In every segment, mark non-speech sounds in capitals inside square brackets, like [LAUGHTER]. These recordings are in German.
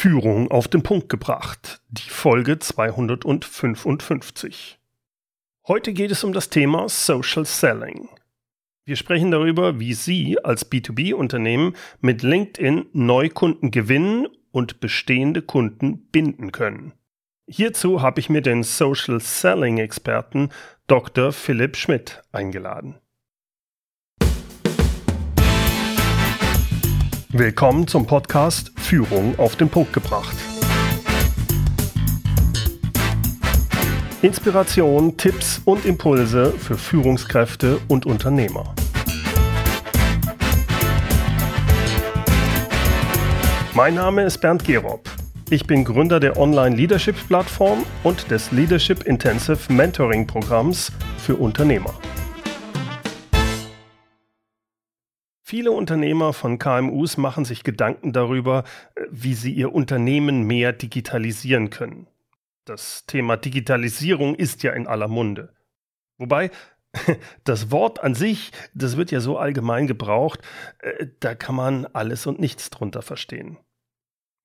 Führung auf den Punkt gebracht, die Folge 255. Heute geht es um das Thema Social Selling. Wir sprechen darüber, wie Sie als B2B-Unternehmen mit LinkedIn Neukunden gewinnen und bestehende Kunden binden können. Hierzu habe ich mir den Social Selling Experten Dr. Philipp Schmidt eingeladen. Willkommen zum Podcast Führung auf den Punkt gebracht. Inspiration, Tipps und Impulse für Führungskräfte und Unternehmer. Mein Name ist Bernd Gerob. Ich bin Gründer der Online-Leadership-Plattform und des Leadership Intensive Mentoring-Programms für Unternehmer. Viele Unternehmer von KMUs machen sich Gedanken darüber, äh, wie sie ihr Unternehmen mehr digitalisieren können. Das Thema Digitalisierung ist ja in aller Munde. Wobei [LAUGHS] das Wort an sich, das wird ja so allgemein gebraucht, äh, da kann man alles und nichts drunter verstehen.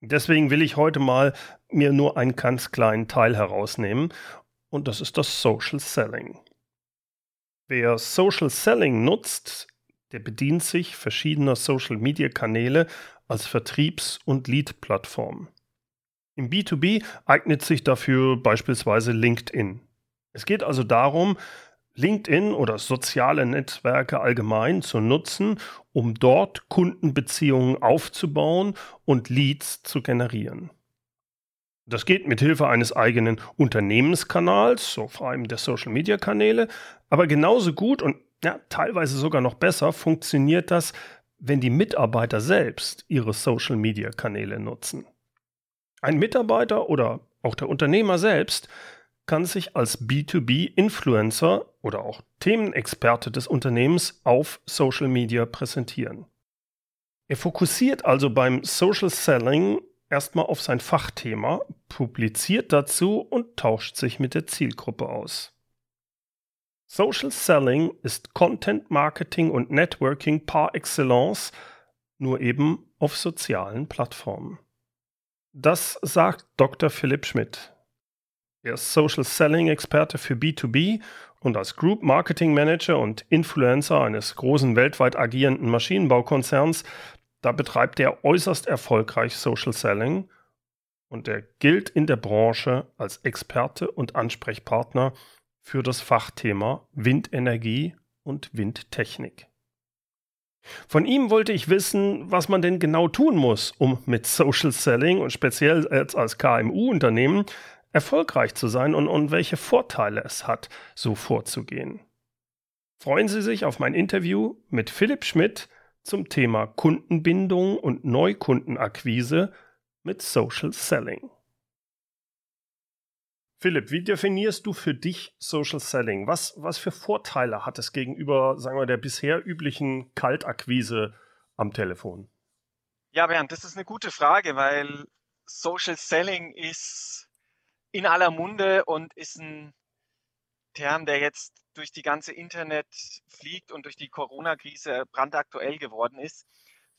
Deswegen will ich heute mal mir nur einen ganz kleinen Teil herausnehmen und das ist das Social Selling. Wer Social Selling nutzt, der bedient sich verschiedener Social-Media-Kanäle als Vertriebs- und Lead-Plattform. Im B2B eignet sich dafür beispielsweise LinkedIn. Es geht also darum, LinkedIn oder soziale Netzwerke allgemein zu nutzen, um dort Kundenbeziehungen aufzubauen und Leads zu generieren. Das geht mit Hilfe eines eigenen Unternehmenskanals, so vor allem der Social Media Kanäle, aber genauso gut und ja, teilweise sogar noch besser funktioniert das, wenn die Mitarbeiter selbst ihre Social-Media-Kanäle nutzen. Ein Mitarbeiter oder auch der Unternehmer selbst kann sich als B2B-Influencer oder auch Themenexperte des Unternehmens auf Social Media präsentieren. Er fokussiert also beim Social Selling erstmal auf sein Fachthema, publiziert dazu und tauscht sich mit der Zielgruppe aus. Social Selling ist Content Marketing und Networking par excellence, nur eben auf sozialen Plattformen. Das sagt Dr. Philipp Schmidt. Er ist Social Selling Experte für B2B und als Group Marketing Manager und Influencer eines großen weltweit agierenden Maschinenbaukonzerns, da betreibt er äußerst erfolgreich Social Selling und er gilt in der Branche als Experte und Ansprechpartner für das Fachthema Windenergie und Windtechnik. Von ihm wollte ich wissen, was man denn genau tun muss, um mit Social Selling und speziell jetzt als KMU-Unternehmen erfolgreich zu sein und, und welche Vorteile es hat, so vorzugehen. Freuen Sie sich auf mein Interview mit Philipp Schmidt zum Thema Kundenbindung und Neukundenakquise mit Social Selling. Philipp, wie definierst du für dich Social Selling? Was, was für Vorteile hat es gegenüber, sagen wir, der bisher üblichen Kaltakquise am Telefon? Ja, Bernd, das ist eine gute Frage, weil Social Selling ist in aller Munde und ist ein Term, der jetzt durch die ganze Internet fliegt und durch die Corona-Krise brandaktuell geworden ist.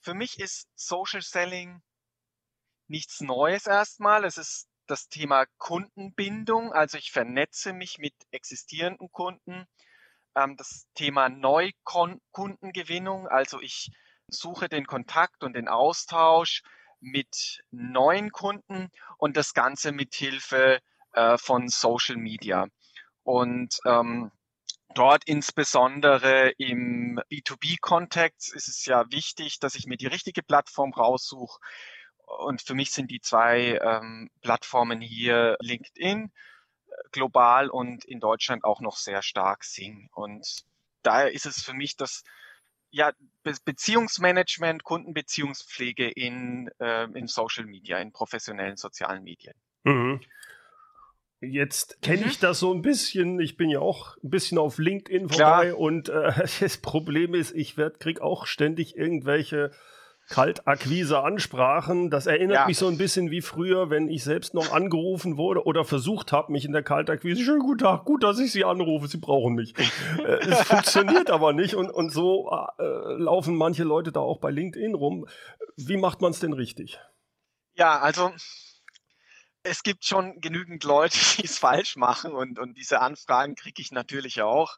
Für mich ist Social Selling nichts Neues erstmal. Es ist das Thema Kundenbindung, also ich vernetze mich mit existierenden Kunden. Ähm, das Thema Neukundengewinnung, also ich suche den Kontakt und den Austausch mit neuen Kunden und das Ganze mit Hilfe äh, von Social Media. Und ähm, dort insbesondere im B2B-Kontext ist es ja wichtig, dass ich mir die richtige Plattform raussuche, und für mich sind die zwei ähm, Plattformen hier LinkedIn äh, global und in Deutschland auch noch sehr stark Sing. Und daher ist es für mich das ja, Be Beziehungsmanagement, Kundenbeziehungspflege in, äh, in Social Media, in professionellen sozialen Medien. Mhm. Jetzt kenne mhm. ich das so ein bisschen. Ich bin ja auch ein bisschen auf LinkedIn vorbei Klar. und äh, [LAUGHS] das Problem ist, ich kriege auch ständig irgendwelche Kaltakquise-Ansprachen. Das erinnert ja. mich so ein bisschen wie früher, wenn ich selbst noch angerufen wurde oder versucht habe, mich in der Kaltakquise. Schönen guten Tag, gut, dass ich Sie anrufe, Sie brauchen mich. äh, es [LAUGHS] funktioniert aber nicht und, und so äh, laufen manche Leute da auch bei LinkedIn rum. Wie macht man es denn richtig? Ja, also es gibt schon genügend Leute, die es falsch machen und, und diese Anfragen kriege ich natürlich auch.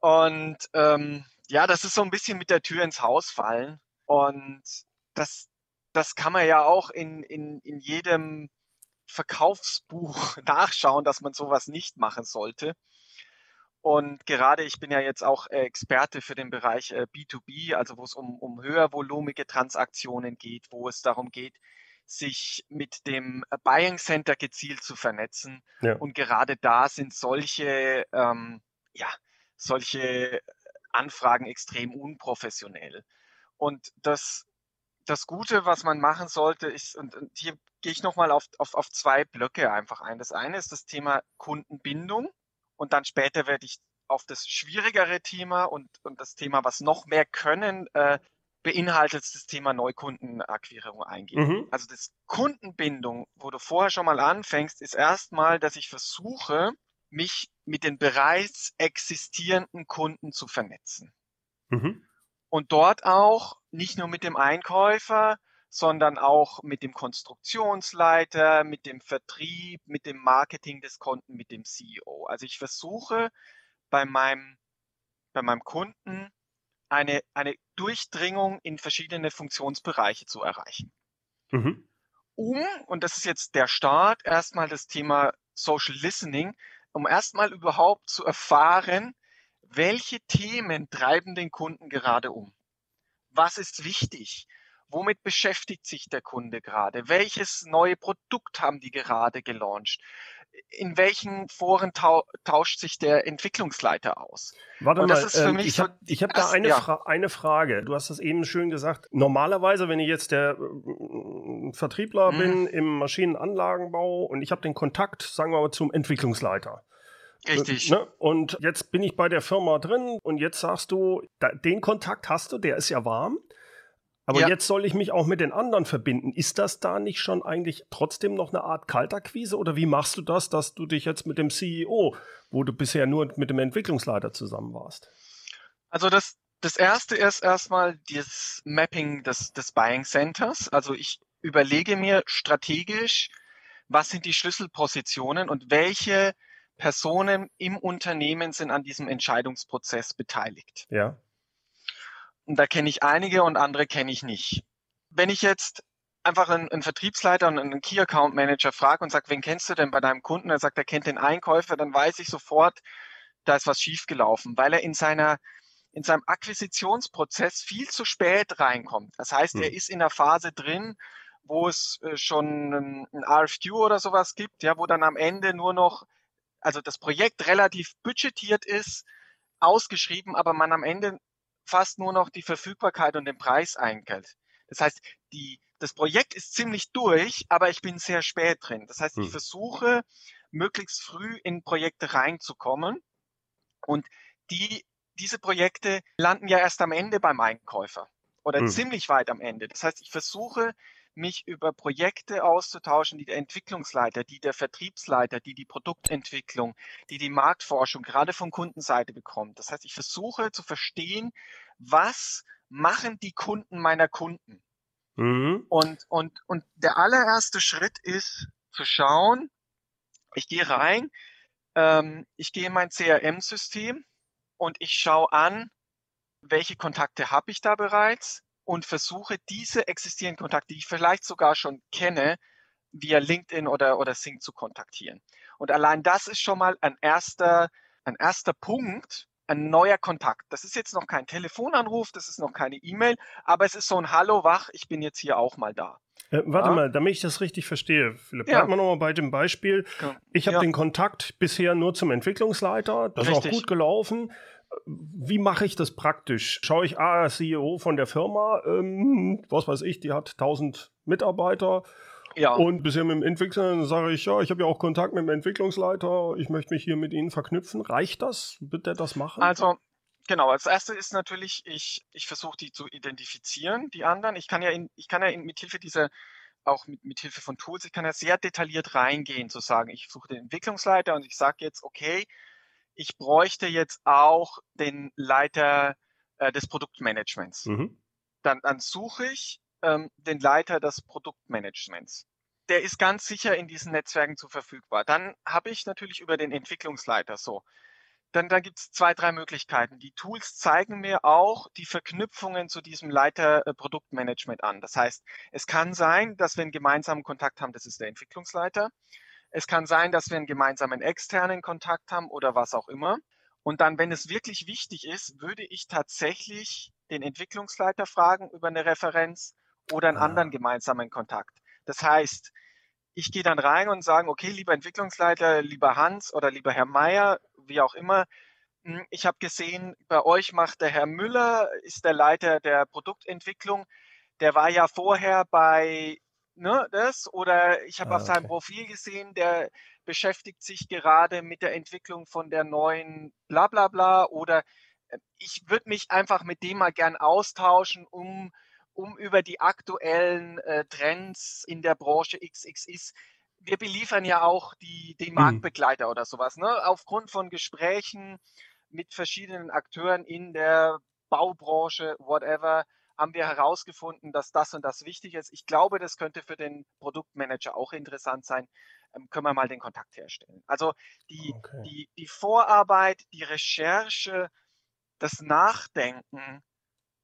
Und ähm, ja, das ist so ein bisschen mit der Tür ins Haus fallen. Und das, das kann man ja auch in, in, in jedem Verkaufsbuch [LAUGHS] nachschauen, dass man sowas nicht machen sollte. Und gerade ich bin ja jetzt auch äh, Experte für den Bereich B2B, äh, also wo es um, um höhervolumige Transaktionen geht, wo es darum geht, sich mit dem Buying Center gezielt zu vernetzen. Ja. Und gerade da sind solche, ähm, ja, solche Anfragen extrem unprofessionell. Und das, das Gute, was man machen sollte, ist, und, und hier gehe ich nochmal auf, auf, auf zwei Blöcke einfach ein. Das eine ist das Thema Kundenbindung und dann später werde ich auf das schwierigere Thema und, und das Thema, was noch mehr können, äh, beinhaltet das Thema Neukundenakquirierung eingehen. Mhm. Also das Kundenbindung, wo du vorher schon mal anfängst, ist erstmal, dass ich versuche, mich mit den bereits existierenden Kunden zu vernetzen. Mhm. Und dort auch nicht nur mit dem Einkäufer, sondern auch mit dem Konstruktionsleiter, mit dem Vertrieb, mit dem Marketing des Kunden, mit dem CEO. Also ich versuche bei meinem, bei meinem Kunden eine, eine Durchdringung in verschiedene Funktionsbereiche zu erreichen. Mhm. Um, und das ist jetzt der Start, erstmal das Thema Social Listening, um erstmal überhaupt zu erfahren, welche Themen treiben den Kunden gerade um? Was ist wichtig? Womit beschäftigt sich der Kunde gerade? Welches neue Produkt haben die gerade gelauncht? In welchen Foren tau tauscht sich der Entwicklungsleiter aus? Warte Und mal, ähm, ich habe so hab da eine, ja. Fra eine Frage. Du hast das eben schön gesagt. Normalerweise, wenn ich jetzt der äh, Vertriebler mhm. bin im Maschinenanlagenbau und ich habe den Kontakt, sagen wir mal, zum Entwicklungsleiter. Richtig. Ne? Und jetzt bin ich bei der Firma drin und jetzt sagst du, da, den Kontakt hast du, der ist ja warm. Aber ja. jetzt soll ich mich auch mit den anderen verbinden. Ist das da nicht schon eigentlich trotzdem noch eine Art Kaltakquise oder wie machst du das, dass du dich jetzt mit dem CEO, wo du bisher nur mit dem Entwicklungsleiter zusammen warst? Also das, das erste ist erstmal das Mapping des, des Buying Centers. Also ich überlege mir strategisch, was sind die Schlüsselpositionen und welche Personen im Unternehmen sind an diesem Entscheidungsprozess beteiligt. Ja. Und da kenne ich einige und andere kenne ich nicht. Wenn ich jetzt einfach einen, einen Vertriebsleiter und einen Key Account Manager frage und sage, wen kennst du denn bei deinem Kunden? Er sagt, er kennt den Einkäufer, dann weiß ich sofort, da ist was schiefgelaufen, weil er in seiner in seinem Akquisitionsprozess viel zu spät reinkommt. Das heißt, hm. er ist in der Phase drin, wo es äh, schon ein, ein RFQ oder sowas gibt, ja, wo dann am Ende nur noch, also das Projekt relativ budgetiert ist, ausgeschrieben, aber man am Ende fast nur noch die Verfügbarkeit und den Preis einkelt. Das heißt, die, das Projekt ist ziemlich durch, aber ich bin sehr spät drin. Das heißt, ich hm. versuche, möglichst früh in Projekte reinzukommen. Und die, diese Projekte landen ja erst am Ende beim Einkäufer oder hm. ziemlich weit am Ende. Das heißt, ich versuche, mich über Projekte auszutauschen, die der Entwicklungsleiter, die der Vertriebsleiter, die die Produktentwicklung, die die Marktforschung gerade von Kundenseite bekommt. Das heißt, ich versuche zu verstehen, was machen die Kunden meiner Kunden. Mhm. Und, und, und der allererste Schritt ist zu schauen, ich gehe rein, ähm, ich gehe in mein CRM-System und ich schaue an, welche Kontakte habe ich da bereits, und versuche diese existierenden Kontakte, die ich vielleicht sogar schon kenne, via LinkedIn oder, oder Sync zu kontaktieren. Und allein das ist schon mal ein erster, ein erster Punkt, ein neuer Kontakt. Das ist jetzt noch kein Telefonanruf, das ist noch keine E-Mail, aber es ist so ein Hallo, wach, ich bin jetzt hier auch mal da. Äh, warte ja. mal, damit ich das richtig verstehe, Philipp, ja. bleiben wir nochmal bei dem Beispiel. Ich habe ja. den Kontakt bisher nur zum Entwicklungsleiter, das richtig. ist auch gut gelaufen wie mache ich das praktisch? Schaue ich, ah, CEO von der Firma, ähm, was weiß ich, die hat 1000 Mitarbeiter. Ja. Und bisher mit dem Entwickler sage ich, ja, ich habe ja auch Kontakt mit dem Entwicklungsleiter, ich möchte mich hier mit Ihnen verknüpfen. Reicht das? Wird der das machen? Also, genau, als erstes ist natürlich, ich, ich versuche die zu identifizieren, die anderen. Ich kann ja, in, ich kann ja in, mit Hilfe dieser, auch mit, mit Hilfe von Tools, ich kann ja sehr detailliert reingehen, zu sagen, ich suche den Entwicklungsleiter und ich sage jetzt, okay, ich bräuchte jetzt auch den Leiter äh, des Produktmanagements. Mhm. Dann, dann suche ich, ähm, den Leiter des Produktmanagements. Der ist ganz sicher in diesen Netzwerken zu verfügbar. Dann habe ich natürlich über den Entwicklungsleiter so. Dann, dann gibt es zwei, drei Möglichkeiten. Die Tools zeigen mir auch die Verknüpfungen zu diesem Leiter äh, Produktmanagement an. Das heißt, es kann sein, dass wir einen gemeinsamen Kontakt haben, das ist der Entwicklungsleiter. Es kann sein, dass wir einen gemeinsamen externen Kontakt haben oder was auch immer. Und dann, wenn es wirklich wichtig ist, würde ich tatsächlich den Entwicklungsleiter fragen über eine Referenz oder einen ah. anderen gemeinsamen Kontakt. Das heißt, ich gehe dann rein und sage, okay, lieber Entwicklungsleiter, lieber Hans oder lieber Herr Meier, wie auch immer, hm, ich habe gesehen, bei euch macht der Herr Müller, ist der Leiter der Produktentwicklung. Der war ja vorher bei ne, das oder ich habe ah, auf seinem okay. Profil gesehen, der beschäftigt sich gerade mit der Entwicklung von der neuen bla bla bla oder äh, ich würde mich einfach mit dem mal gern austauschen, um, um über die aktuellen äh, Trends in der Branche XXX. Wir beliefern ja auch die, den mhm. Marktbegleiter oder sowas. Ne? Aufgrund von Gesprächen mit verschiedenen Akteuren in der Baubranche, whatever, haben wir herausgefunden, dass das und das wichtig ist. Ich glaube, das könnte für den Produktmanager auch interessant sein. Ähm, können wir mal den Kontakt herstellen. Also die, okay. die, die Vorarbeit, die Recherche, das Nachdenken,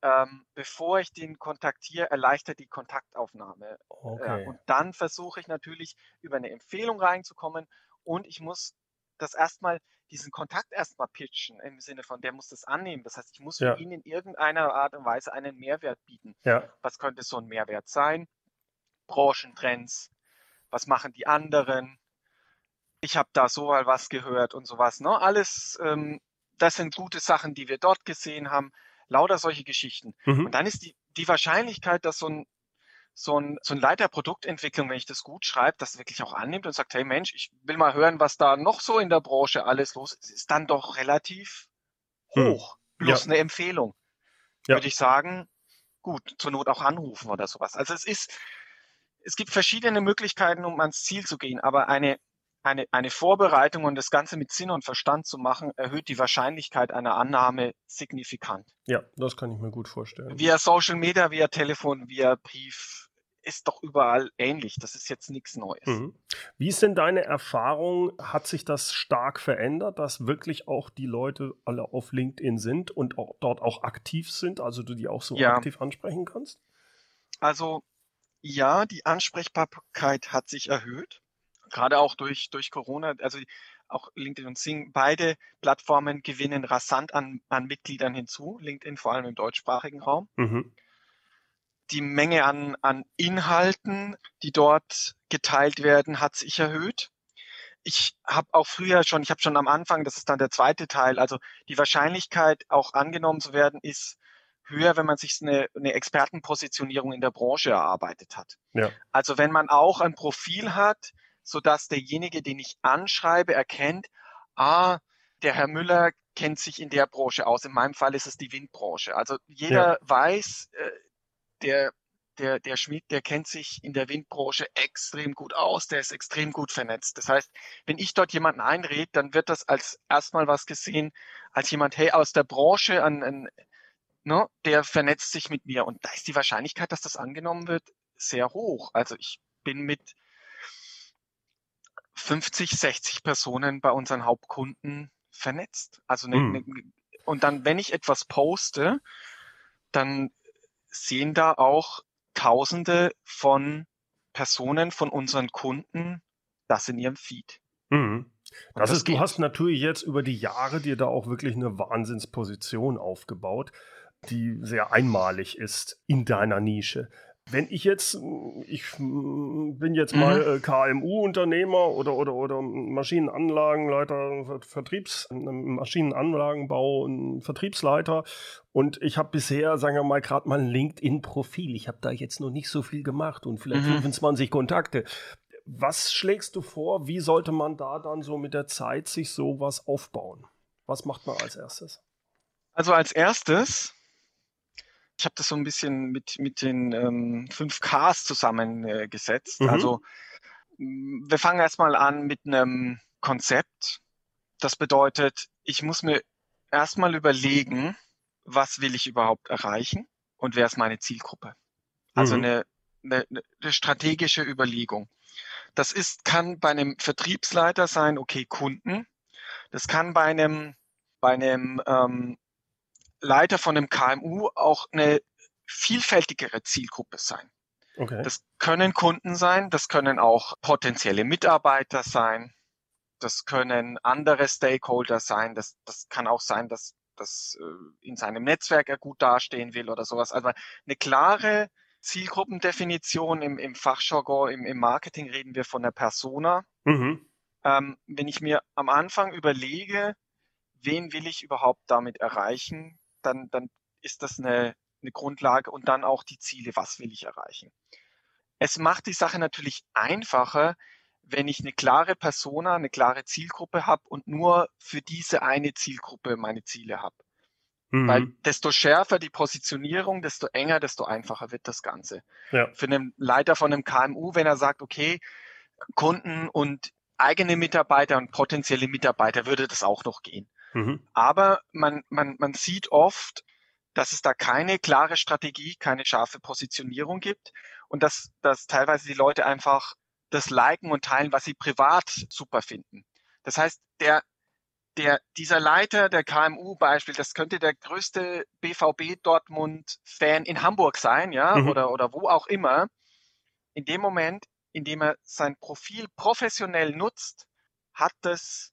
ähm, bevor ich den kontaktiere, erleichtert die Kontaktaufnahme. Äh, okay. Äh, und dann versuche ich natürlich über eine Empfehlung reinzukommen und ich muss das erstmal diesen Kontakt erstmal pitchen, im Sinne von, der muss das annehmen. Das heißt, ich muss ja. für ihn in irgendeiner Art und Weise einen Mehrwert bieten. Ja. Was könnte so ein Mehrwert sein? Branchentrends, was machen die anderen? Ich habe da so mal was gehört und sowas. Ne? Alles, ähm, das sind gute Sachen, die wir dort gesehen haben. Lauter solche Geschichten. Mhm. Und dann ist die, die Wahrscheinlichkeit, dass so ein so ein, so ein Leiter Produktentwicklung, wenn ich das gut schreibe, das wirklich auch annimmt und sagt, hey Mensch, ich will mal hören, was da noch so in der Branche alles los ist, ist dann doch relativ hm. hoch. Hm. Plus ja. eine Empfehlung. Ja. Würde ich sagen, gut, zur Not auch anrufen oder sowas. Also es ist, es gibt verschiedene Möglichkeiten, um ans Ziel zu gehen, aber eine, eine, eine Vorbereitung und das Ganze mit Sinn und Verstand zu machen, erhöht die Wahrscheinlichkeit einer Annahme signifikant. Ja, das kann ich mir gut vorstellen. Via Social Media, via Telefon, via Brief ist doch überall ähnlich. Das ist jetzt nichts Neues. Mhm. Wie ist denn deine Erfahrung? Hat sich das stark verändert, dass wirklich auch die Leute alle auf LinkedIn sind und auch dort auch aktiv sind, also du die auch so ja. aktiv ansprechen kannst? Also ja, die Ansprechbarkeit hat sich erhöht gerade auch durch, durch Corona, also auch LinkedIn und Sing, beide Plattformen gewinnen rasant an, an Mitgliedern hinzu, LinkedIn vor allem im deutschsprachigen Raum. Mhm. Die Menge an, an Inhalten, die dort geteilt werden, hat sich erhöht. Ich habe auch früher schon, ich habe schon am Anfang, das ist dann der zweite Teil, also die Wahrscheinlichkeit, auch angenommen zu werden, ist höher, wenn man sich eine, eine Expertenpositionierung in der Branche erarbeitet hat. Ja. Also wenn man auch ein Profil hat, so dass derjenige, den ich anschreibe, erkennt, ah, der Herr Müller kennt sich in der Branche aus. In meinem Fall ist es die Windbranche. Also jeder ja. weiß, äh, der, der, der Schmied, der kennt sich in der Windbranche extrem gut aus, der ist extrem gut vernetzt. Das heißt, wenn ich dort jemanden einrede, dann wird das als erstmal was gesehen, als jemand, hey, aus der Branche, an, an, ne, der vernetzt sich mit mir. Und da ist die Wahrscheinlichkeit, dass das angenommen wird, sehr hoch. Also ich bin mit 50, 60 Personen bei unseren Hauptkunden vernetzt. Also ne, mhm. ne, und dann, wenn ich etwas poste, dann sehen da auch Tausende von Personen von unseren Kunden das in ihrem Feed. Mhm. Das, das, ist, geht. du hast natürlich jetzt über die Jahre dir da auch wirklich eine Wahnsinnsposition aufgebaut, die sehr einmalig ist in deiner Nische. Wenn ich jetzt, ich bin jetzt mal mhm. Äh, KMU-Unternehmer oder, oder, oder Maschinenanlagenleiter, Vertriebs, Maschinenanlagenbau, Vertriebsleiter und ich habe bisher, sagen wir mal, gerade mal ein LinkedIn-Profil. Ich habe da jetzt noch nicht so viel gemacht und vielleicht mhm. 25 Kontakte. Was schlägst du vor? Wie sollte man da dann so mit der Zeit sich sowas aufbauen? Was macht man als erstes? Also als erstes ich habe das so ein bisschen mit, mit den ähm, 5Ks zusammengesetzt. Mhm. Also wir fangen erstmal an mit einem Konzept. Das bedeutet, ich muss mir erstmal überlegen, was will ich überhaupt erreichen und wer ist meine Zielgruppe. Also mhm. eine, eine, eine strategische Überlegung. Das ist, kann bei einem Vertriebsleiter sein, okay, Kunden. Das kann bei einem, bei einem ähm, Leiter von einem KMU auch eine vielfältigere Zielgruppe sein. Okay. Das können Kunden sein, das können auch potenzielle Mitarbeiter sein, das können andere Stakeholder sein, das, das kann auch sein, dass, dass äh, in seinem Netzwerk er gut dastehen will oder sowas. Also eine klare Zielgruppendefinition im, im Fachjargon, im, im Marketing reden wir von der Persona. Mhm. Ähm, wenn ich mir am Anfang überlege, wen will ich überhaupt damit erreichen, dann, dann ist das eine, eine Grundlage und dann auch die Ziele, was will ich erreichen. Es macht die Sache natürlich einfacher, wenn ich eine klare Persona, eine klare Zielgruppe habe und nur für diese eine Zielgruppe meine Ziele habe. Mhm. Weil desto schärfer die Positionierung, desto enger, desto einfacher wird das Ganze. Ja. Für einen Leiter von einem KMU, wenn er sagt, okay, Kunden und eigene Mitarbeiter und potenzielle Mitarbeiter würde das auch noch gehen. Mhm. Aber man, man, man sieht oft, dass es da keine klare Strategie, keine scharfe Positionierung gibt und dass, dass teilweise die Leute einfach das liken und teilen, was sie privat super finden. Das heißt, der der, dieser Leiter der KMU Beispiel, das könnte der größte BVB Dortmund Fan in Hamburg sein, ja, mhm. oder, oder wo auch immer. In dem Moment, in dem er sein Profil professionell nutzt, hat das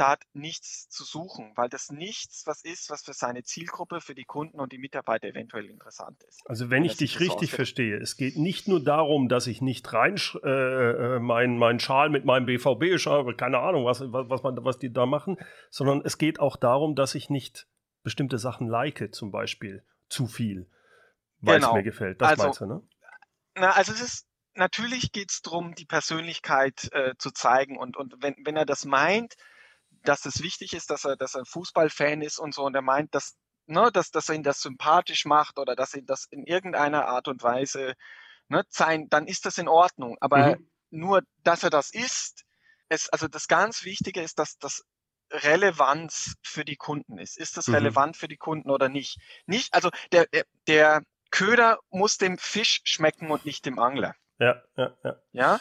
da nichts zu suchen, weil das nichts was ist, was für seine Zielgruppe, für die Kunden und die Mitarbeiter eventuell interessant ist. Also wenn ich dich richtig verstehe, es geht nicht nur darum, dass ich nicht rein äh, äh meinen mein Schal mit meinem BVB schreibe, keine Ahnung, was, was, man, was die da machen, sondern es geht auch darum, dass ich nicht bestimmte Sachen like, zum Beispiel zu viel, weil genau. es mir gefällt. Das also, meinst du, ne? Na, also es ist natürlich geht es darum, die Persönlichkeit äh, zu zeigen und, und wenn, wenn er das meint, dass es wichtig ist, dass er, dass er ein Fußballfan ist und so und er meint, dass, ne, dass, dass er ihn das sympathisch macht oder dass ihn das in irgendeiner Art und Weise ne, sein, dann ist das in Ordnung. Aber mhm. nur, dass er das ist, es, also das ganz Wichtige ist, dass das Relevanz für die Kunden ist. Ist das mhm. relevant für die Kunden oder nicht? Nicht, also der, der Köder muss dem Fisch schmecken und nicht dem Angler. Ja, ja, ja. Ja,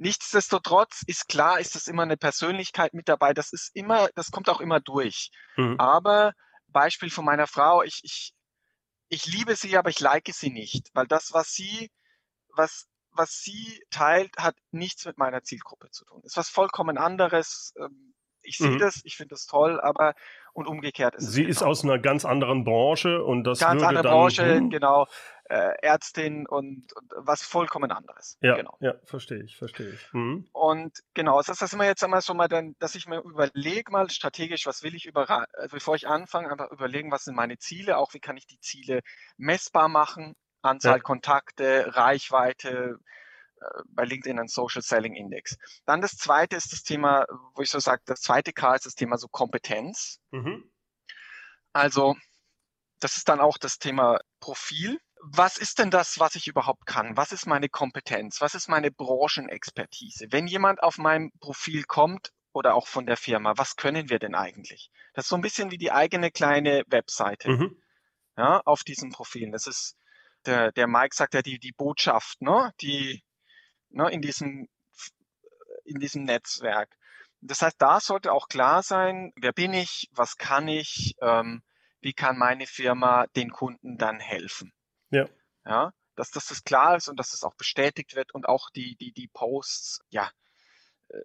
Nichtsdestotrotz ist klar, ist das immer eine Persönlichkeit mit dabei. Das ist immer, das kommt auch immer durch. Mhm. Aber Beispiel von meiner Frau, ich, ich, ich liebe sie, aber ich like sie nicht, weil das, was sie, was, was sie teilt, hat nichts mit meiner Zielgruppe zu tun. Ist was vollkommen anderes. Ähm, ich sehe mhm. das, ich finde das toll, aber und umgekehrt ist Sie ist aus einer ganz anderen Branche und das ganz würde andere dann, Branche, hm. genau, äh, Ärztin und, und, was vollkommen anderes. Ja, genau. ja, verstehe ich, verstehe ich. Mhm. Und genau, das ist das immer jetzt einmal so mal dann, dass ich mir überlege mal strategisch, was will ich über, also bevor ich anfange, einfach überlegen, was sind meine Ziele, auch wie kann ich die Ziele messbar machen, Anzahl ja. Kontakte, Reichweite, bei LinkedIn ein Social Selling Index. Dann das zweite ist das Thema, wo ich so sage, das zweite K ist das Thema so Kompetenz. Mhm. Also, das ist dann auch das Thema Profil. Was ist denn das, was ich überhaupt kann? Was ist meine Kompetenz? Was ist meine Branchenexpertise? Wenn jemand auf mein Profil kommt oder auch von der Firma, was können wir denn eigentlich? Das ist so ein bisschen wie die eigene kleine Webseite. Mhm. Ja, auf diesen Profilen. Das ist, der, der Mike sagt ja die, die Botschaft, ne? Die, ne, in diesem, in diesem Netzwerk. Das heißt, da sollte auch klar sein, wer bin ich, was kann ich, ähm, wie kann meine Firma den Kunden dann helfen. Ja. Ja, dass, dass das klar ist und dass das auch bestätigt wird und auch die, die, die Posts, ja, äh,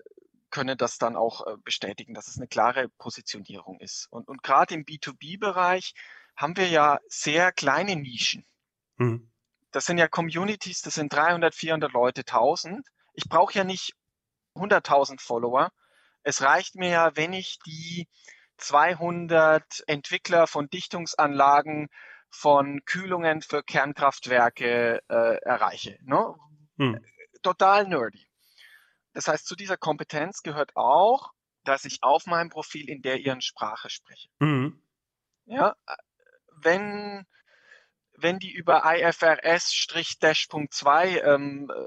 können das dann auch äh, bestätigen, dass es eine klare Positionierung ist. Und, und gerade im B2B-Bereich haben wir ja sehr kleine Nischen. Mhm. Das sind ja Communities, das sind 300, 400 Leute, 1000. Ich brauche ja nicht 100.000 Follower. Es reicht mir ja, wenn ich die 200 Entwickler von Dichtungsanlagen, von Kühlungen für Kernkraftwerke äh, erreiche. Ne? Hm. Total nerdy. Das heißt, zu dieser Kompetenz gehört auch, dass ich auf meinem Profil in der ihren Sprache spreche. Mhm. Ja, wenn wenn die über IFRS-Dash.2 ähm, äh,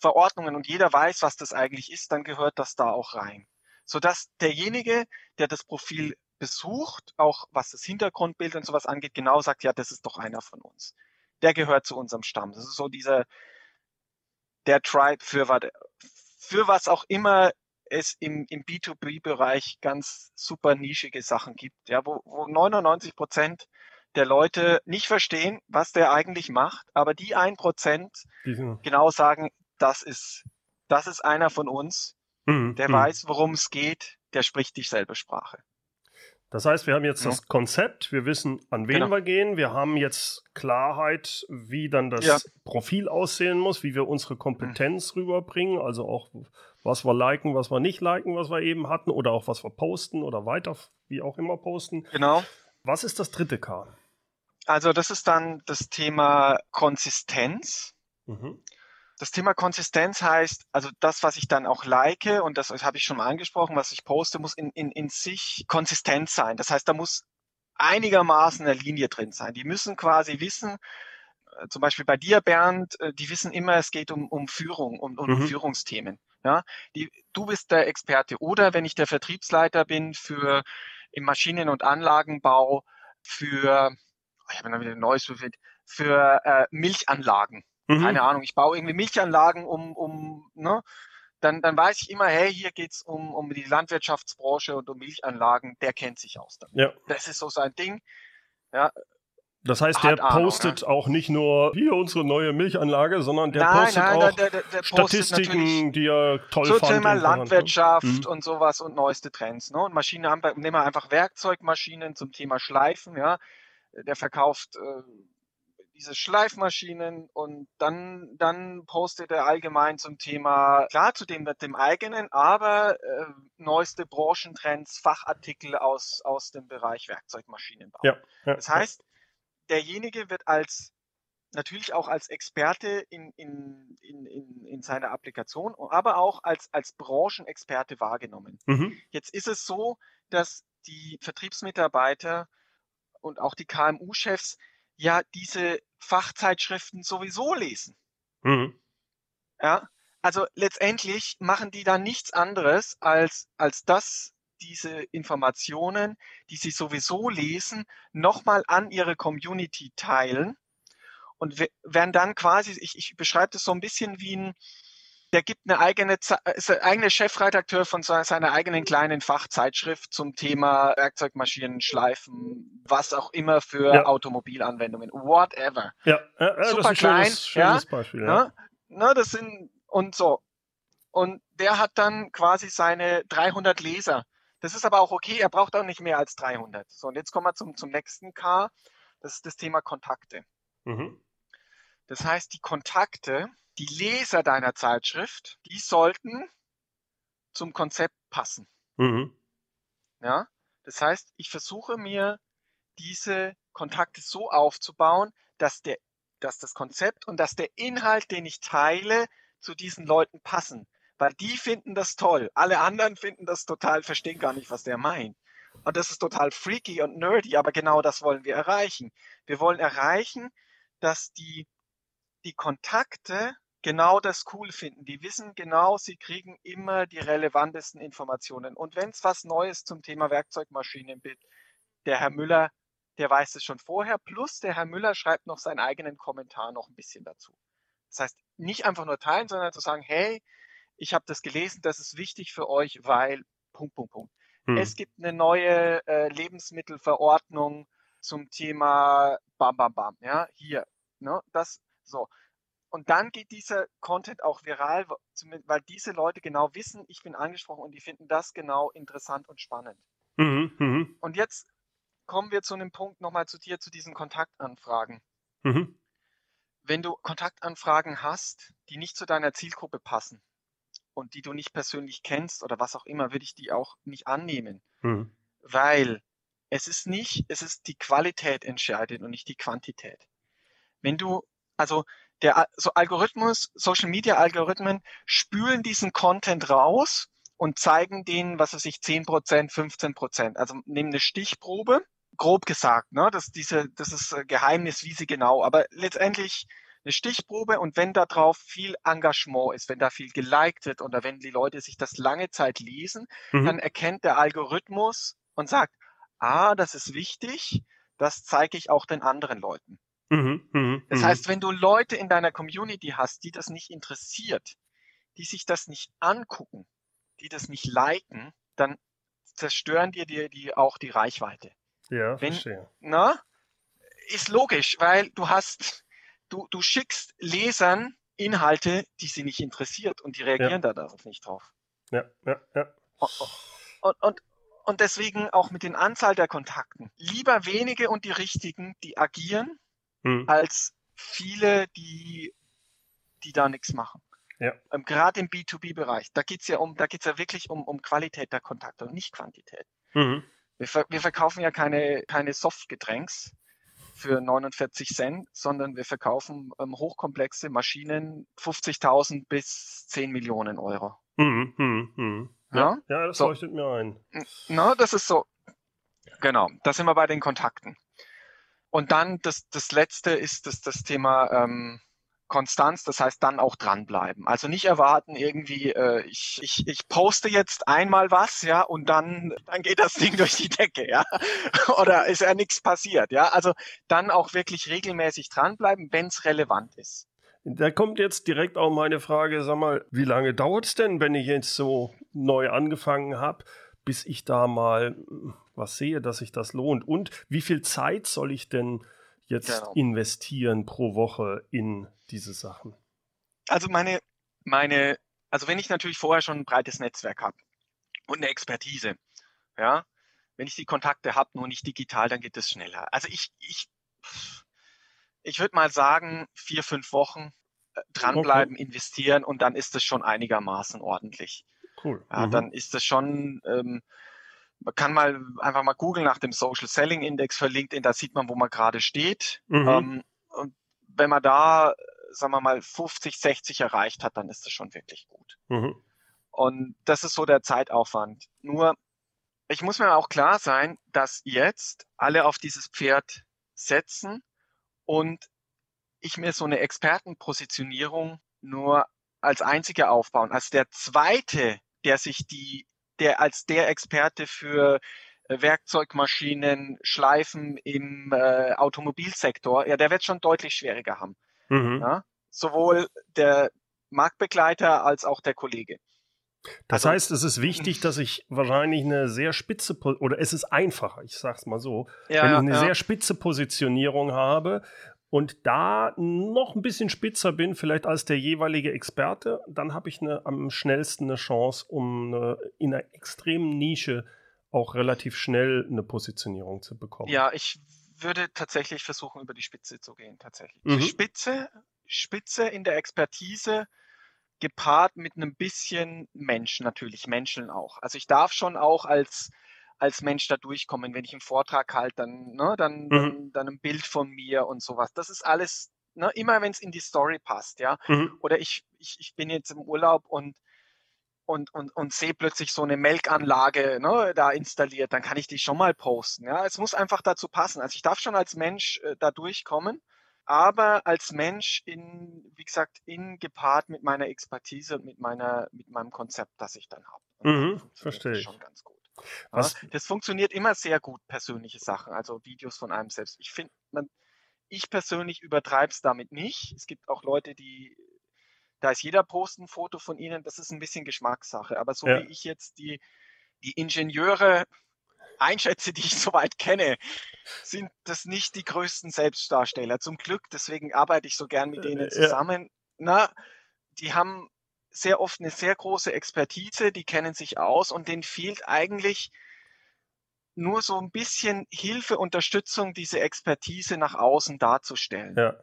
Verordnungen und jeder weiß, was das eigentlich ist, dann gehört das da auch rein. Sodass derjenige, der das Profil besucht, auch was das Hintergrundbild und sowas angeht, genau sagt, ja, das ist doch einer von uns. der gehört zu unserem Stamm. Das ist so dieser, der Tribe für was, für was auch immer es im, im B2B-Bereich ganz super nischige Sachen gibt, ja, wo, wo 99 Prozent der Leute nicht verstehen, was der eigentlich macht, aber die ein Prozent genau sagen, das ist, das ist einer von uns, mhm. der mhm. weiß, worum es geht, der spricht dieselbe Sprache. Das heißt, wir haben jetzt ja. das Konzept, wir wissen, an wen genau. wir gehen, wir haben jetzt Klarheit, wie dann das ja. Profil aussehen muss, wie wir unsere Kompetenz mhm. rüberbringen, also auch was wir liken, was wir nicht liken, was wir eben hatten, oder auch was wir posten oder weiter, wie auch immer posten. Genau. Was ist das dritte K? Also das ist dann das Thema Konsistenz. Mhm. Das Thema Konsistenz heißt, also das, was ich dann auch like, und das habe ich schon mal angesprochen, was ich poste, muss in, in, in sich konsistent sein. Das heißt, da muss einigermaßen eine Linie drin sein. Die müssen quasi wissen, äh, zum Beispiel bei dir, Bernd, äh, die wissen immer, es geht um, um Führung, um, um mhm. Führungsthemen. Ja, die, du bist der Experte. Oder wenn ich der Vertriebsleiter bin für im Maschinen- und Anlagenbau, für, ich habe noch wieder ein neues für äh, Milchanlagen. Mhm. Keine Ahnung, ich baue irgendwie Milchanlagen um, um ne, dann, dann weiß ich immer, hey, hier geht's um, um die Landwirtschaftsbranche und um Milchanlagen, der kennt sich aus damit. Ja. Das ist so sein Ding. Ja, das heißt, der postet Ahnung, auch nicht nur hier unsere neue Milchanlage, sondern der nein, postet nein, auch der, der, der Statistiken, die er toll so fand. Thema Landwirtschaft und, mhm. und sowas und neueste Trends. Ne? Und Maschinen, nehmen wir einfach Werkzeugmaschinen zum Thema Schleifen. Ja, Der verkauft äh, diese Schleifmaschinen und dann, dann postet er allgemein zum Thema, klar zu dem, dem eigenen, aber äh, neueste Branchentrends, Fachartikel aus, aus dem Bereich Werkzeugmaschinenbau. Ja, ja, das heißt, derjenige wird als natürlich auch als Experte in, in, in, in, in seiner Applikation, aber auch als, als Branchenexperte wahrgenommen. Mhm. Jetzt ist es so, dass die Vertriebsmitarbeiter und auch die KMU-Chefs ja diese Fachzeitschriften sowieso lesen. Mhm. Ja, also letztendlich machen die da nichts anderes als, als das, diese Informationen, die sie sowieso lesen, nochmal an ihre Community teilen und werden dann quasi, ich, ich beschreibe das so ein bisschen wie ein, der gibt eine eigene, ist ein eigener Chefredakteur von seiner eigenen kleinen Fachzeitschrift zum Thema Werkzeugmaschinen, Schleifen, was auch immer für ja. Automobilanwendungen, whatever. Ja, ja super klein, schönes, schönes ja, Beispiel. Ja. Ne? ne, das sind und so. Und der hat dann quasi seine 300 Leser. Das ist aber auch okay, er braucht auch nicht mehr als 300. So, und jetzt kommen wir zum, zum nächsten K. Das ist das Thema Kontakte. Mhm. Das heißt, die Kontakte, die Leser deiner Zeitschrift, die sollten zum Konzept passen. Mhm. Ja, das heißt, ich versuche mir diese Kontakte so aufzubauen, dass der, dass das Konzept und dass der Inhalt, den ich teile, zu diesen Leuten passen. Weil die finden das toll. Alle anderen finden das total, verstehen gar nicht, was der meint. Und das ist total freaky und nerdy, aber genau das wollen wir erreichen. Wir wollen erreichen, dass die, die Kontakte genau das cool finden. Die wissen genau, sie kriegen immer die relevantesten Informationen. Und wenn es was Neues zum Thema Werkzeugmaschinen gibt, der Herr Müller, der weiß es schon vorher, plus der Herr Müller schreibt noch seinen eigenen Kommentar noch ein bisschen dazu. Das heißt, nicht einfach nur teilen, sondern zu sagen, hey, ich habe das gelesen, das ist wichtig für euch, weil Punkt, Punkt, Punkt. Hm. Es gibt eine neue äh, Lebensmittelverordnung zum Thema Bam, Bam, Bam. Ja, hier. Ne, das so. Und dann geht dieser Content auch viral, weil diese Leute genau wissen, ich bin angesprochen und die finden das genau interessant und spannend. Mhm, mh. Und jetzt kommen wir zu einem Punkt nochmal zu dir, zu diesen Kontaktanfragen. Mhm. Wenn du Kontaktanfragen hast, die nicht zu deiner Zielgruppe passen und die du nicht persönlich kennst oder was auch immer, würde ich die auch nicht annehmen. Mhm. Weil es ist nicht, es ist die Qualität entscheidet und nicht die Quantität. Wenn du, also der so Algorithmus, Social Media Algorithmen spülen diesen Content raus und zeigen denen, was weiß ich, 10 Prozent, 15 Prozent. Also nehmen eine Stichprobe, grob gesagt, ne, das, diese, das ist äh, Geheimnis, wie sie genau, aber letztendlich eine Stichprobe und wenn da drauf viel Engagement ist, wenn da viel geliked wird oder wenn die Leute sich das lange Zeit lesen, mhm. dann erkennt der Algorithmus und sagt, ah, das ist wichtig, das zeige ich auch den anderen Leuten. Mhm, mh, Das mh. heißt, wenn du Leute in deiner Community hast, die das nicht interessiert, die sich das nicht angucken, die das nicht liken, dann zerstören dir die, die auch die Reichweite. ja, wenn- verstehe. Na? Ist logisch, weil du hast, du, du schickst Lesern Inhalte, die sie nicht interessiert und die reagieren da darauf nicht drauf. Ja, ja, ja. Und, und, und deswegen auch mit den Anzahl der Kontakten. Lieber wenige und die richtigen, die agieren, Mhm. als viele, die, die da nichts machen. Ja. Ähm, Gerade im B2B-Bereich, da geht's ja um, da geht's ja wirklich um, um Qualität der Kontakte und nicht Quantität. Mhm. Wir, ver wir verkaufen ja keine, keine Softgetränks für 49 Cent, sondern wir verkaufen ähm, hochkomplexe Maschinen 50.000 bis 10 Millionen Euro. Mhm. Mhm. Mhm. Ja? Ja, das So. leuchtet mir ein. Na, das ist so. Genau, da sind wir bei den Kontakten. Und dann das, das letzte ist das, das Thema ähm, Konstanz, das heißt dann auch dranbleiben. Also nicht erwarten, irgendwie, äh, ich, ich, ich poste jetzt einmal was, ja, und dann, dann geht das [LAUGHS] Ding durch die Decke, ja. [LAUGHS] Oder ist ja nichts passiert, ja. Also dann auch wirklich regelmäßig dranbleiben, wenn es relevant ist. Da kommt jetzt direkt auch meine Frage, sag mal, wie lange dauert es denn, wenn ich jetzt so neu angefangen habe, bis ich da mal mm, was sehe, dass sich das lohnt? Und wie viel Zeit soll ich denn jetzt Genau. investieren pro Woche in diese Sachen? Also meine, meine, also wenn ich natürlich vorher schon ein breites Netzwerk habe und eine Expertise, ja, wenn ich die Kontakte habe, nur nicht digital, dann geht es schneller. Also ich, ich, ich würde mal sagen, vier, fünf Wochen äh, dranbleiben, investieren und dann ist es schon einigermaßen ordentlich. Cool. Ja, Mhm. dann ist das schon, ähm, man kann mal einfach mal googeln nach dem Social Selling Index für LinkedIn, da sieht man, wo man gerade steht. Mhm. Ähm, und wenn man da, sagen wir mal, 50, 60 erreicht hat, dann ist das schon wirklich gut. Mhm. Und das ist so der Zeitaufwand. Nur, ich muss mir auch klar sein, dass jetzt alle auf dieses Pferd setzen und ich mir so eine Expertenpositionierung nur als einzige aufbauen. Als der zweite, der sich die, der als der Experte für äh, Werkzeugmaschinen, Schleifen im äh, Automobilsektor, ja, der wird schon deutlich schwieriger haben. Mhm. Ja? Sowohl der Marktbegleiter als auch der Kollege. Das Also- heißt, es ist wichtig, [CLEARS THROAT] dass ich wahrscheinlich eine sehr spitze, oder es ist einfacher, ich sag's mal so, Ja, wenn ich eine ja. sehr spitze Positionierung habe und da noch ein bisschen spitzer bin, vielleicht als der jeweilige Experte, dann habe ich eine, am schnellsten eine Chance, um eine, in einer extremen Nische auch relativ schnell eine Positionierung zu bekommen. Ja, ich würde tatsächlich versuchen, über die Spitze zu gehen, tatsächlich. Mhm. Spitze, Spitze in der Expertise gepaart mit einem bisschen Mensch, natürlich Menschen auch. Also ich darf schon auch als, als Mensch da durchkommen, wenn ich einen Vortrag halte, dann, ne, dann, Mhm. dann, dann ein Bild von mir und sowas. Das ist alles, ne, immer wenn es in die Story passt, ja. Mhm. Oder ich, ich, ich bin jetzt im Urlaub und und, und, und sehe plötzlich so eine Melkanlage ne, da installiert, dann kann ich die schon mal posten. Ja, es muss einfach dazu passen. Also ich darf schon als Mensch äh, da durchkommen, aber als Mensch in, wie gesagt, in gepaart mit meiner Expertise und mit meiner, mit meinem Konzept, das ich dann habe. Mhm, verstehe ich. Schon ganz gut. Ja, das funktioniert immer sehr gut, persönliche Sachen, also Videos von einem selbst. Ich finde, man, ich persönlich übertreibe es damit nicht. Es gibt auch Leute, die, da ist jeder Post ein Foto von ihnen, das ist ein bisschen Geschmackssache. Aber so Ja. wie ich jetzt die, die Ingenieure einschätze, die ich [LAUGHS] soweit kenne, sind das nicht die größten Selbstdarsteller. Zum Glück, deswegen arbeite ich so gern mit Äh, denen ja. zusammen. Na, die haben sehr oft eine sehr große Expertise, die kennen sich aus und denen fehlt eigentlich nur so ein bisschen Hilfe, Unterstützung, diese Expertise nach außen darzustellen. Ja.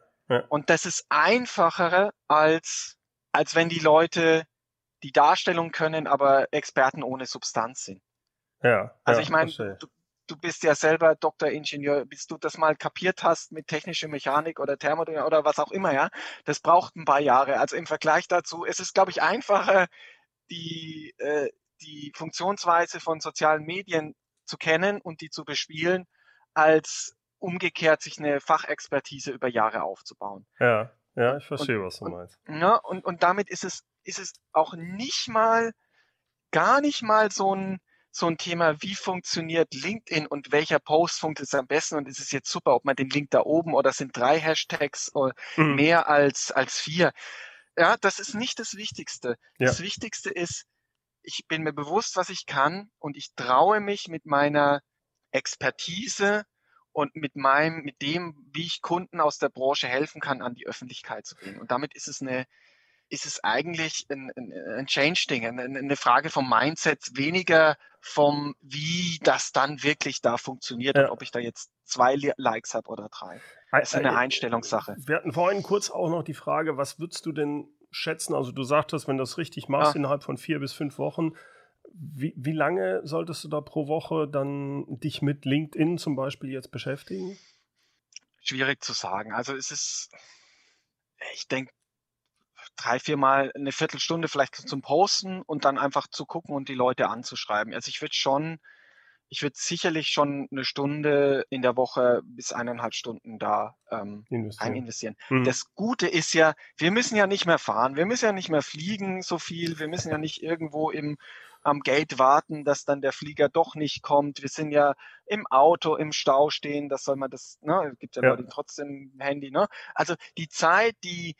Und das ist einfacher als, als wenn die Leute die Darstellung können, aber Experten ohne Substanz sind. Ja. Also ja, ich meine, du, du bist ja selber Doktoringenieur, bis du das mal kapiert hast mit technischer Mechanik oder Thermodynamik oder was auch immer, ja, das braucht ein paar Jahre. Also im Vergleich dazu, es ist, glaube ich, einfacher, die, äh, die Funktionsweise von sozialen Medien zu kennen und die zu bespielen, als umgekehrt sich eine Fachexpertise über Jahre aufzubauen. Ja, ja, ich verstehe, was du und- meinst. Ja, und, und damit ist es, ist es auch nicht mal, gar nicht mal so ein, so ein Thema, wie funktioniert LinkedIn und welcher Post funktioniert am besten und ist es jetzt super, ob man den Link da oben oder sind drei Hashtags mhm. mehr als, als vier. Ja, das ist nicht das Wichtigste. Ja. Das Wichtigste ist, ich bin mir bewusst, was ich kann und ich traue mich mit meiner Expertise und mit meinem, mit dem, wie ich Kunden aus der Branche helfen kann, an die Öffentlichkeit zu gehen. Und damit ist es eine, ist es eigentlich ein, ein, ein Change-Ding, eine, eine Frage vom Mindset, weniger vom, wie das dann wirklich da funktioniert ja. und ob ich da jetzt zwei Likes habe oder drei. Das ist eine Einstellungssache. Wir hatten vorhin kurz auch noch die Frage, was würdest du denn schätzen? Also du sagtest, wenn du das richtig machst, ja. innerhalb von vier bis fünf Wochen, wie, wie lange solltest du da pro Woche dann dich mit LinkedIn zum Beispiel jetzt beschäftigen? Schwierig zu sagen. Also es ist, ich denke, drei, viermal eine Viertelstunde vielleicht zum Posten und dann einfach zu gucken und die Leute anzuschreiben. Also ich würde schon ich würde sicherlich schon eine Stunde in der Woche bis eineinhalb Stunden da ähm, investieren. investieren. Mhm. Das Gute ist ja, wir müssen ja nicht mehr fahren, wir müssen ja nicht mehr fliegen so viel, wir müssen ja nicht irgendwo im am Gate warten, dass dann der Flieger doch nicht kommt. Wir sind ja im Auto im Stau stehen, das soll man das, ne, gibt ja, ja. Leute trotzdem Handy, ne? Also die Zeit, die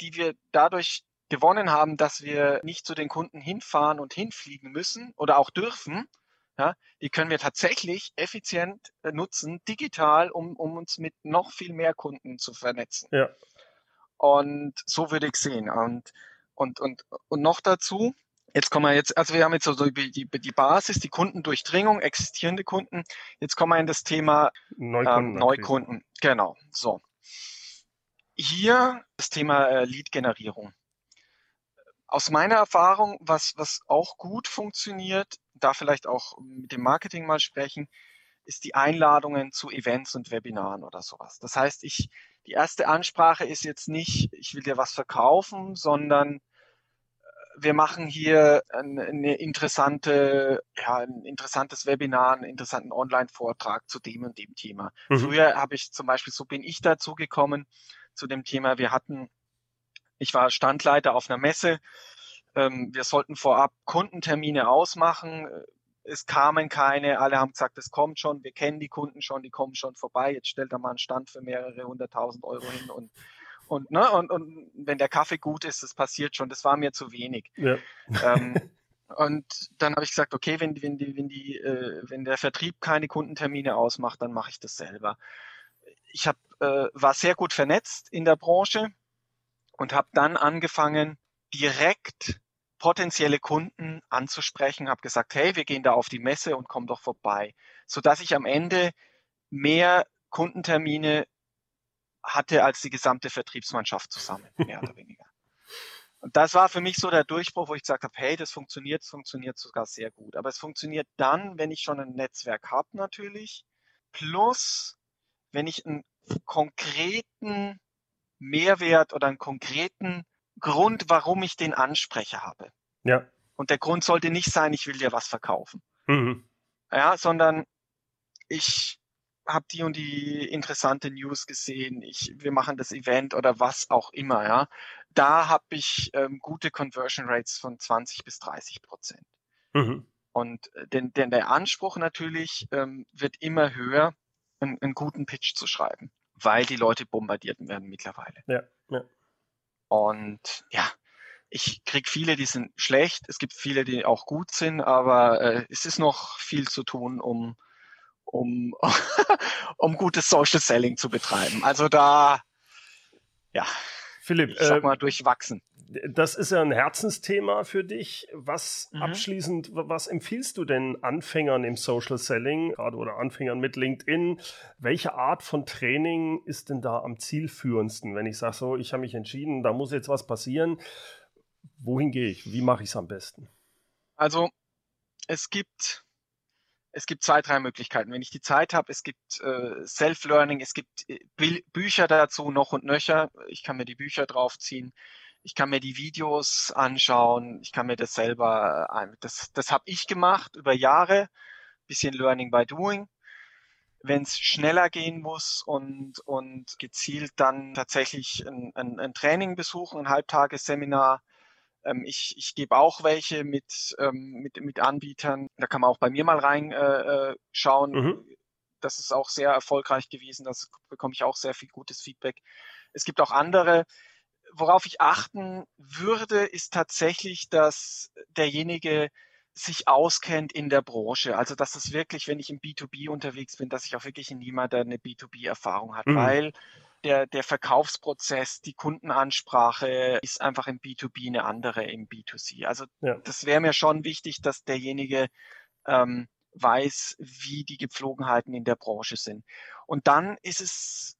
die wir dadurch gewonnen haben, dass wir nicht zu den Kunden hinfahren und hinfliegen müssen oder auch dürfen, ja, die können wir tatsächlich effizient äh, nutzen, digital, um, um uns mit noch viel mehr Kunden zu vernetzen. Ja. Und so würde ich sehen. Und, und, und, und noch dazu, jetzt kommen wir jetzt, also wir haben jetzt so die, die, die Basis, die Kundendurchdringung, existierende Kunden. Jetzt kommen wir in das Thema Neukunden. Ähm, Neukunden. Genau. So. Hier das Thema äh, Lead-Generierung. Aus meiner Erfahrung, was, was auch gut funktioniert, da vielleicht auch mit dem Marketing mal sprechen, ist die Einladungen zu Events und Webinaren oder sowas. Das heißt, ich, die erste Ansprache ist jetzt nicht, ich will dir was verkaufen, sondern wir machen hier eine, interessante, ja, ein interessantes Webinar, einen interessanten Online-Vortrag zu dem und dem Thema. Mhm. Früher habe ich zum Beispiel, so bin ich dazu gekommen, zu dem Thema, wir hatten, ich war Standleiter auf einer Messe, ähm, wir sollten vorab Kundentermine ausmachen. Es kamen keine, alle haben gesagt, es kommt schon, wir kennen die Kunden schon, die kommen schon vorbei. Jetzt stellt er mal einen Stand für mehrere hunderttausend Euro hin und und, ne, und, und wenn der Kaffee gut ist, das passiert schon, das war mir zu wenig. Ja. Ähm, [LAUGHS] und dann habe ich gesagt, okay, wenn, wenn, die, wenn, die, äh, wenn der Vertrieb keine Kundentermine ausmacht, dann mache ich das selber. Ich hab, äh, war sehr gut vernetzt in der Branche und habe dann angefangen, direkt potenzielle Kunden anzusprechen, habe gesagt, hey, wir gehen da auf die Messe und komm doch vorbei, so dass ich am Ende mehr Kundentermine hatte als die gesamte Vertriebsmannschaft zusammen, mehr oder weniger. Und das war für mich so der Durchbruch, wo ich gesagt habe, hey, das funktioniert, es funktioniert sogar sehr gut. Aber es funktioniert dann, wenn ich schon ein Netzwerk habe natürlich, plus wenn ich einen konkreten Mehrwert oder einen konkreten Grund, warum ich den anspreche habe. Ja. Und der Grund sollte nicht sein, ich will dir was verkaufen. Mhm. Ja, sondern ich habe die und die interessante News gesehen, ich, wir machen das Event oder was auch immer, ja. Da habe ich ähm, gute Conversion Rates von 20 bis 30 Prozent. Mhm. Und äh, denn, denn der Anspruch natürlich ähm, wird immer höher, einen, einen guten Pitch zu schreiben, weil die Leute bombardiert werden mittlerweile. Ja, ja. Und ja, ich krieg viele, die sind schlecht. Es gibt viele, die auch gut sind, aber äh, es ist noch viel zu tun, um um [LAUGHS] um gutes Social Selling zu betreiben. Also da ja, Philipp, ich sag äh, mal durchwachsen das ist ja ein Herzensthema für dich. Was mhm. abschließend, was empfiehlst du denn Anfängern im Social Selling, gerade oder Anfängern mit LinkedIn? Welche Art von Training ist denn da am zielführendsten? Wenn ich sage so, ich habe mich entschieden, da muss jetzt was passieren. Wohin gehe ich? Wie mache ich es am besten? Also es gibt es gibt zwei, drei Möglichkeiten. Wenn ich die Zeit habe, es gibt äh, Self-Learning, es gibt äh, Bücher dazu noch und nöcher. Ich kann mir die Bücher draufziehen ich kann mir die Videos anschauen, ich kann mir das selber, äh, das, das habe ich gemacht über Jahre, bisschen Learning by Doing. Wenn es schneller gehen muss und, und gezielt dann tatsächlich ein, ein, ein Training besuchen, ein Halbtagesseminar, Ähm, ich, ich gebe auch welche mit, ähm, mit, mit Anbietern. Da kann man auch bei mir mal reinschauen. Äh, äh mhm. Das ist auch sehr erfolgreich gewesen. Das bekomme ich auch sehr viel gutes Feedback. Es gibt auch andere. Worauf ich achten würde, ist tatsächlich, dass derjenige sich auskennt in der Branche. Also dass es wirklich, wenn ich im B2B unterwegs bin, dass ich auch wirklich niemand, der eine B2B-Erfahrung hat, mhm. weil der, der Verkaufsprozess, die Kundenansprache ist einfach im B2B eine andere im B2C. Also ja. das wäre mir schon wichtig, dass derjenige ähm, weiß, wie die Gepflogenheiten in der Branche sind. Und dann ist es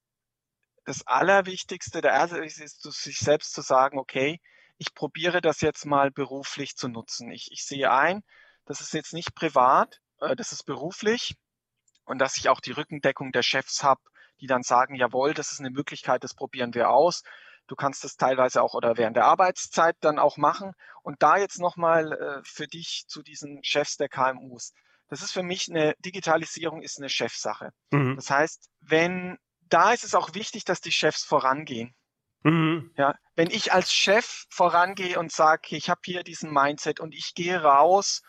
das Allerwichtigste, der erste ist, ist sich selbst zu sagen, okay, ich probiere das jetzt mal beruflich zu nutzen. Ich, ich sehe ein, das ist jetzt nicht privat, äh, das ist beruflich und dass ich auch die Rückendeckung der Chefs habe, die dann sagen, jawohl, das ist eine Möglichkeit, das probieren wir aus. Du kannst das teilweise auch oder während der Arbeitszeit dann auch machen. Und da jetzt nochmal äh, für dich zu diesen Chefs der KMUs. Das ist für mich eine Digitalisierung ist eine Chefsache. Mhm. Das heißt, wenn da ist es auch wichtig, dass die Chefs vorangehen. Mhm. Ja, wenn ich als Chef vorangehe und sage, ich habe hier diesen Mindset und ich gehe raus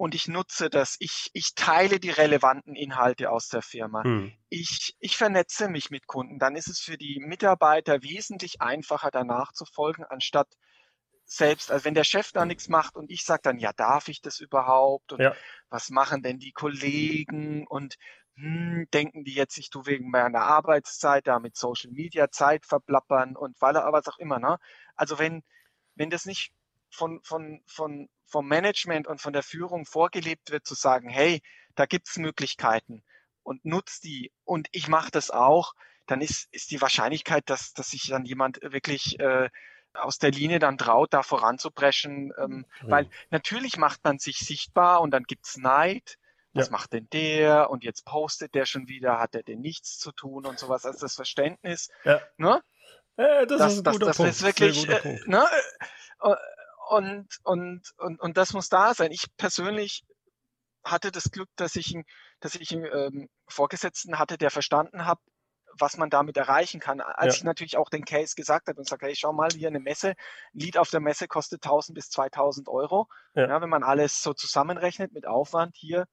und ich nutze das. Ich, ich teile die relevanten Inhalte aus der Firma. Hm. Ich, ich vernetze mich mit Kunden. Dann ist es für die Mitarbeiter wesentlich einfacher, danach zu folgen, anstatt selbst, also wenn der Chef da nichts macht und ich sage dann, ja, darf ich das überhaupt? Und ja. was machen denn die Kollegen? Und hm, denken die jetzt, ich tue wegen meiner Arbeitszeit da mit Social Media Zeit verplappern und weil er was auch immer, ne? Also wenn, wenn das nicht von, von, von, vom Management und von der Führung vorgelebt wird, zu sagen, hey, da gibt's Möglichkeiten und nutzt die und ich mache das auch, dann ist, ist die Wahrscheinlichkeit, dass, dass sich dann jemand wirklich äh, aus der Linie dann traut, da voranzubrechen. Ähm, ja. Weil natürlich macht man sich sichtbar und dann gibt's Neid. Was ja. macht denn der? Und jetzt postet der schon wieder, hat er denn nichts zu tun und sowas. Also das Verständnis. Ja. Ne? Ja, das, das, ist ein guter das, Punkt. Ist wirklich, äh, ne? Und, und, und, und das muss da sein. Ich persönlich hatte das Glück, dass ich, dass ich einen ähm, Vorgesetzten hatte, der verstanden hat, was man damit erreichen kann. Als ja. ich natürlich auch den Case gesagt habe und sage, hey, schau mal, hier eine Messe, ein Lied auf der Messe kostet 1000 bis 2000 Euro. Ja. ja. wenn man alles so zusammenrechnet mit Aufwand, hier,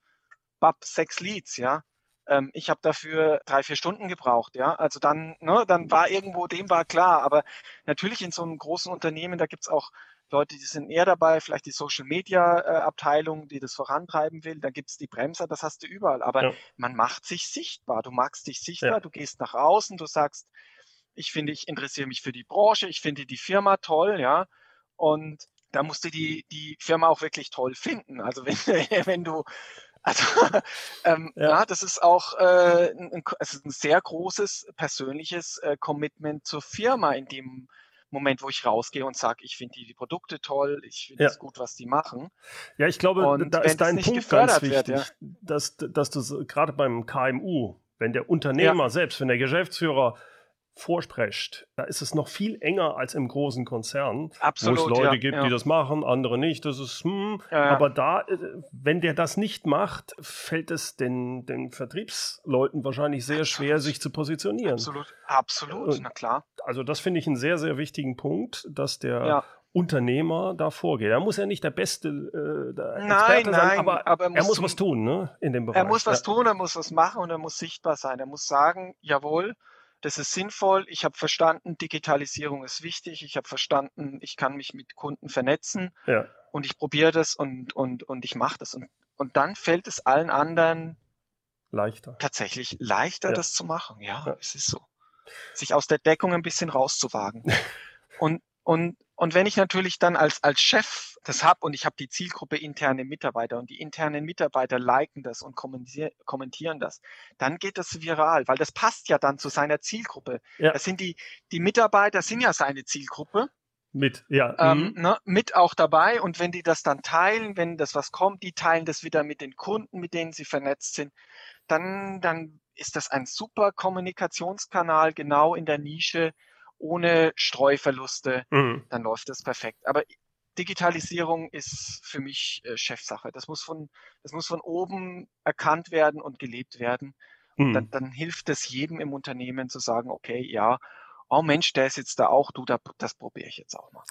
bab, sechs Leads, ja. Ähm, ich habe dafür drei, vier Stunden gebraucht, ja. Also dann, ne, dann war irgendwo dem war klar. Aber natürlich in so einem großen Unternehmen, da gibt's auch Leute, die sind eher dabei, vielleicht die Social Media äh, Abteilung, die das vorantreiben will. Dann gibt es die Bremser, das hast du überall. Aber ja. man macht sich sichtbar. Du magst dich sichtbar, ja. du gehst nach außen, du sagst, ich finde, ich interessiere mich für die Branche, ich finde die Firma toll, ja. Und da musst du die, die Firma auch wirklich toll finden. Also [LAUGHS] wenn, wenn du also [LAUGHS] ähm, ja. ja. das ist auch äh, ein, ist ein sehr großes persönliches äh, Commitment zur Firma, in dem Moment, wo ich rausgehe und sage, ich finde die, die, Produkte toll, ich finde es ja. gut, was die machen. Ja, ich glaube, und da ist dein Punkt ganz wichtig, wird, ja. dass, dass du gerade beim KMU, wenn der Unternehmer ja. selbst, wenn der Geschäftsführer vorsprecht, da ist es noch viel enger als im großen Konzern, Absolut, wo es Leute ja, gibt, ja. die das machen, andere nicht. Das ist, hm, ja, aber da, äh, wenn der das nicht macht, fällt es den, den Vertriebsleuten wahrscheinlich sehr Absolut. schwer, sich zu positionieren. Absolut, absolut, na klar. Also das finde ich einen sehr, sehr wichtigen Punkt, dass der Unternehmer da vorgeht. Er muss ja nicht der beste äh, der nein, Experte nein, aber, aber er, muss, er muss was tun, ne, in dem Bereich. Er muss was tun, er muss was machen und er muss sichtbar sein. Er muss sagen, jawohl, das ist sinnvoll. Ich habe verstanden, Digitalisierung ist wichtig. Ich habe verstanden, ich kann mich mit Kunden vernetzen ja. und ich probiere das und, und, und ich mache das. Und, und dann fällt es allen anderen leichter. Tatsächlich leichter, ja. das zu machen. Ja, ja, es ist so. Sich aus der Deckung ein bisschen rauszuwagen. [LAUGHS] und, und, und wenn ich natürlich dann als, als Chef das habe und ich habe die Zielgruppe interne Mitarbeiter und die internen Mitarbeiter liken das und kommentieren das, dann geht das viral, weil das passt ja dann zu seiner Zielgruppe. Ja. Das sind die, die Mitarbeiter sind ja seine Zielgruppe. Mit, ja. Ähm, mhm. ne, mit auch dabei und wenn die das dann teilen, wenn das was kommt, die teilen das wieder mit den Kunden, mit denen sie vernetzt sind, dann, dann ist das ein super Kommunikationskanal genau in der Nische, ohne Streuverluste, mhm. dann läuft das perfekt. Aber Digitalisierung ist für mich äh, Chefsache. Das muss von, das muss von oben erkannt werden und gelebt werden. Und mhm. dann, dann, hilft es jedem im Unternehmen zu sagen, okay, ja, oh Mensch, der ist jetzt da auch, du, da, das probiere ich jetzt auch mal.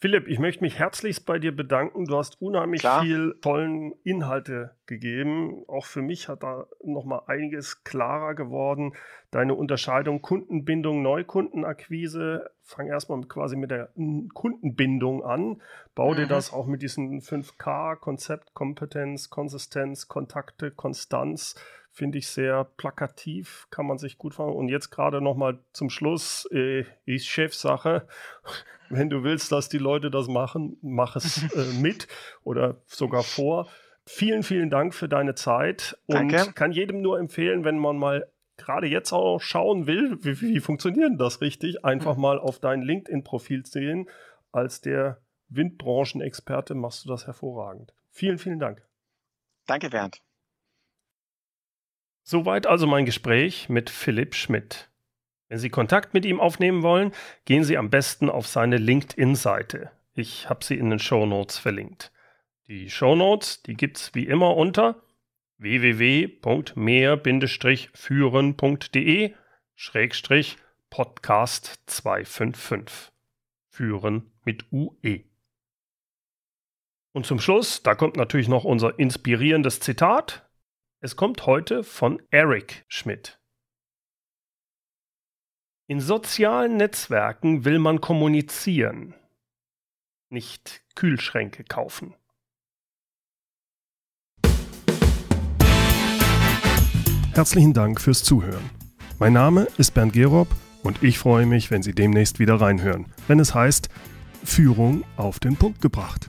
Philipp, ich möchte mich herzlichst bei dir bedanken. Du hast unheimlich Klar. viel tollen Inhalte gegeben. Auch für mich hat da nochmal einiges klarer geworden. Deine Unterscheidung Kundenbindung, Neukundenakquise. Fang erstmal quasi mit der Kundenbindung an. Bau mhm. dir das auch mit diesen 5K, Konzept, Kompetenz, Konsistenz, Kontakte, Konstanz finde ich sehr plakativ, kann man sich gut fragen. Und jetzt gerade nochmal zum Schluss, äh, ist Chefsache. [LAUGHS] Wenn du willst, dass die Leute das machen, mach es [LAUGHS] äh, mit oder sogar vor. Vielen, vielen Dank für deine Zeit und Danke. kann jedem nur empfehlen, wenn man mal gerade jetzt auch schauen will, wie, wie funktioniert das richtig, einfach mhm. mal auf dein LinkedIn-Profil sehen. Als der Windbranchenexperte machst du das hervorragend. Vielen, vielen Dank. Danke, Bernd. Soweit also mein Gespräch mit Philipp Schmidt. Wenn Sie Kontakt mit ihm aufnehmen wollen, gehen Sie am besten auf seine LinkedIn-Seite. Ich habe sie in den Show Notes verlinkt. Die Show Notes, die gibt's wie immer unter www.mehr-führen.de Schrägstrich Podcast 255. Führen mit UE. Und zum Schluss, da kommt natürlich noch unser inspirierendes Zitat. Es kommt heute von Eric Schmidt. In sozialen Netzwerken will man kommunizieren, nicht Kühlschränke kaufen. Herzlichen Dank fürs Zuhören. Mein Name ist Bernd Gerob und ich freue mich, wenn Sie demnächst wieder reinhören, wenn es heißt Führung auf den Punkt gebracht.